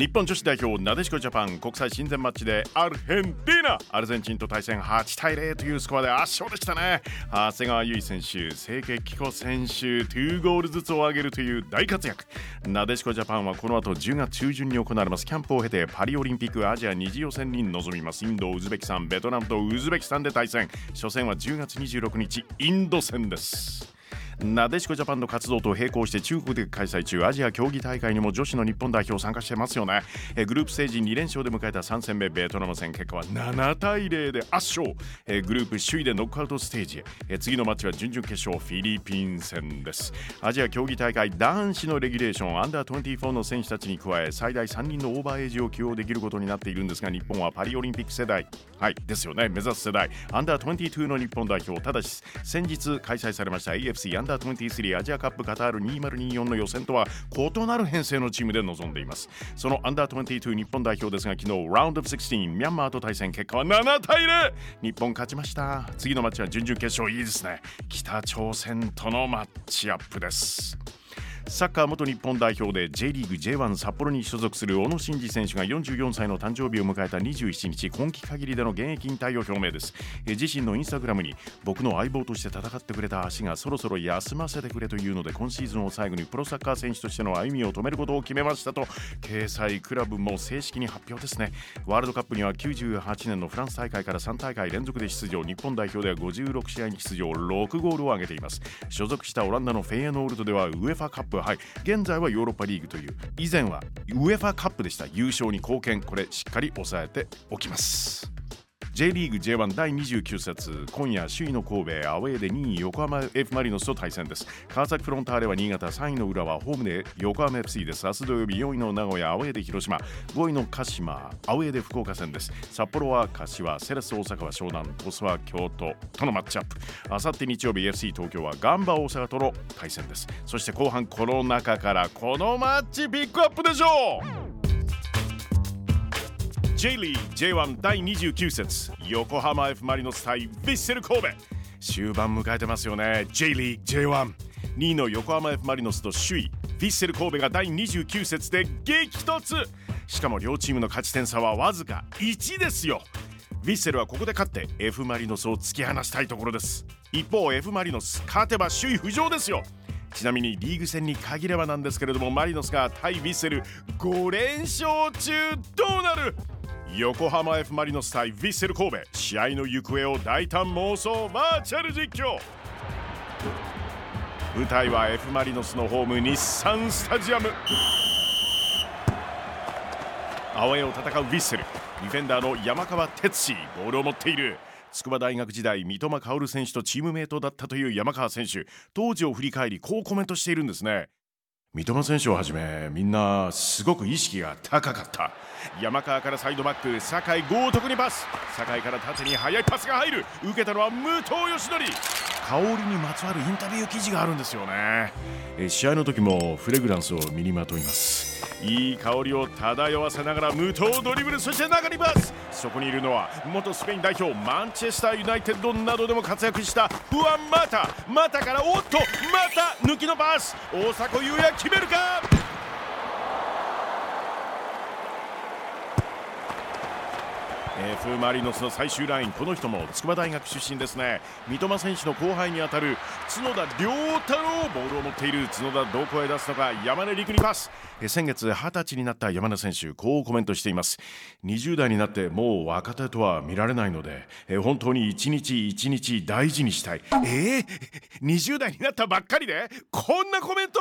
日本女子代表なでしこジャパン国際親善マッチでアルヘンティーナ。アルゼンチンと対戦8対0というスコアで圧勝でしたね。長谷川唯選手清家紀子選手2ゴールずつを挙げるという大活躍。なでしこジャパンはこの後10月中旬に行われます。キャンプを経てパリオリンピックアジア二次予選に臨みます。インドウズベキスタンベトナムとウズベキスタンで対戦。初戦は10月26日インド戦です。なでしこジャパンの活動と並行して中国で開催中アジア競技大会にも女子の日本代表参加してますよね。えグループステージ2連勝で迎えた3戦目ベトナム戦結果は7対0で圧勝。えグループ首位でノックアウトステージへ。え次のマッチは準々決勝フィリピン戦です。アジア競技大会男子のレギュレーションアンダー24の選手たちに加え最大3人のオーバーエイジを起用できることになっているんですが日本はパリオリンピック世代。はいですよね。目指す世代。アンダー22の日本代表。ただし先日開催されました AFC アンダー23アジアカップカタール2024の予選とは異なる編成のチームで臨んでいます。そのアンダー22日本代表ですが昨日ラウンドオブ16ミャンマーと対戦結果は7対0日本勝ちました。次のマッチは準々決勝。いいですね。北朝鮮とのマッチアップです。サッカー元日本代表で J リーグ J1 札幌に所属する小野伸二選手が44歳の誕生日を迎えた27日今季限りでの現役引退を表明です。自身のインスタグラムに僕の相棒として戦ってくれた足がそろそろ休ませてくれというので今シーズンを最後にプロサッカー選手としての歩みを止めることを決めましたと掲載クラブも正式に発表ですね。ワールドカップには98年のフランス大会から3大会連続で出場。日本代表では56試合に出場。6ゴールを挙げています。所属したオランダのフェイエノールトではウェファカップはい。現在はヨーロッパリーグという以前はウェファカップでした。優勝に貢献。これしっかり押さえておきます。J リーグ J1 第29節。今夜首位の神戸アウェーで2位横浜 F・ マリノスと対戦です。川崎フロンターレは新潟3位の浦和ホームで横浜 FC です。明日土曜日4位の名古屋アウェーで広島。5位の鹿島アウェーで福岡戦です。札幌は柏セレス大阪は湘南鳥栖は京都とのマッチアップ。あさって日曜日 FC 東京はガンバ大阪との対戦です。そして後半この中からこのマッチピックアップでしょう！J リー J1 第29節横浜 F・ マリノス対ヴィッセル神戸。終盤迎えてますよね J リー J12 位の横浜 F・ マリノスと首位ヴィッセル神戸が第29節で激突。しかも両チームの勝ち点差はわずか1ですよ。ヴィッセルはここで勝って F・ マリノスを突き放したいところです。一方 F・ マリノス勝てば首位浮上ですよ。ちなみにリーグ戦に限ればなんですけれどもマリノスが対ヴィッセル5連勝中。どうなる？横浜 F・ マリノス対ヴィッセル神戸。試合の行方を大胆妄想バーチャル実況。舞台は F・ マリノスのホーム日産スタジアム。アウェーを戦うヴィッセル。ディフェンダーの山川哲司ボールを持っている。筑波大学時代三笘薫選手とチームメートだったという山川選手。当時を振り返りこうコメントしているんですね。三笘選手をはじめみんなすごく意識が高かった。山川からサイドバック酒井豪徳にパス。酒井から縦に速いパスが入る。受けたのは武藤義則。香りにまつわるインタビュー記事があるんですよね。え試合の時もフレグランスを身にまといます。いい香りを漂わせながら無糖ドリブルそして流りますそこにいるのは元スペイン代表マンチェスターユナイテッドなどでも活躍したフアン・マタ。マタからおっとまた抜きのパス。大迫勇也決めるか？F・ マリノスの最終ラインこの人も筑波大学出身ですね。三笘選手の後輩にあたる角田良太郎ボールを持っている角田どこへ出すのか山根陸にパス。先月20歳になった山根選手こうコメントしています。20代になってもう若手とは見られないので本当に一日一日大事にしたい。えー、20代になったばっかりでこんなコメント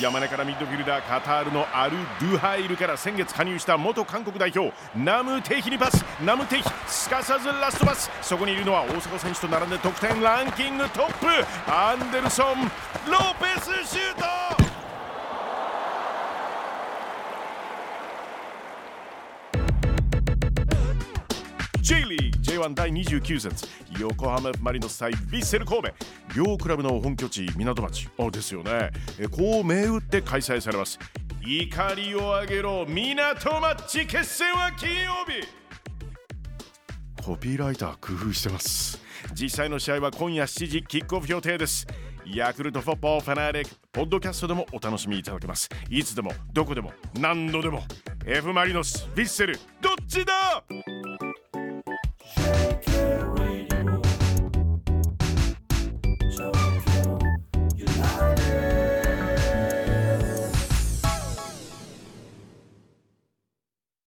山根からミッドフィルダーカタールのアル・ドゥハイルから先月加入した元韓国代表ナム・テヒにパス。ナム・テヒすかさずラストパス。そこにいるのは大迫選手と並んで得点ランキングトップアンデルソンロペスシュート。J リーグ J1 第29節横浜マリノス対ヴィッセル神戸。両クラブの本拠地港町。あですよね。えこう銘打って開催されます。怒りを上げろ港町決戦は金曜日。コピーライター工夫してます。実際の試合は今夜7時キックオフ予定です。ヤクルトフォッパーファナリックポッドキャストでもお楽しみいただけます。いつでもどこでも何度でも。F マリノスヴィッセルどっちだ？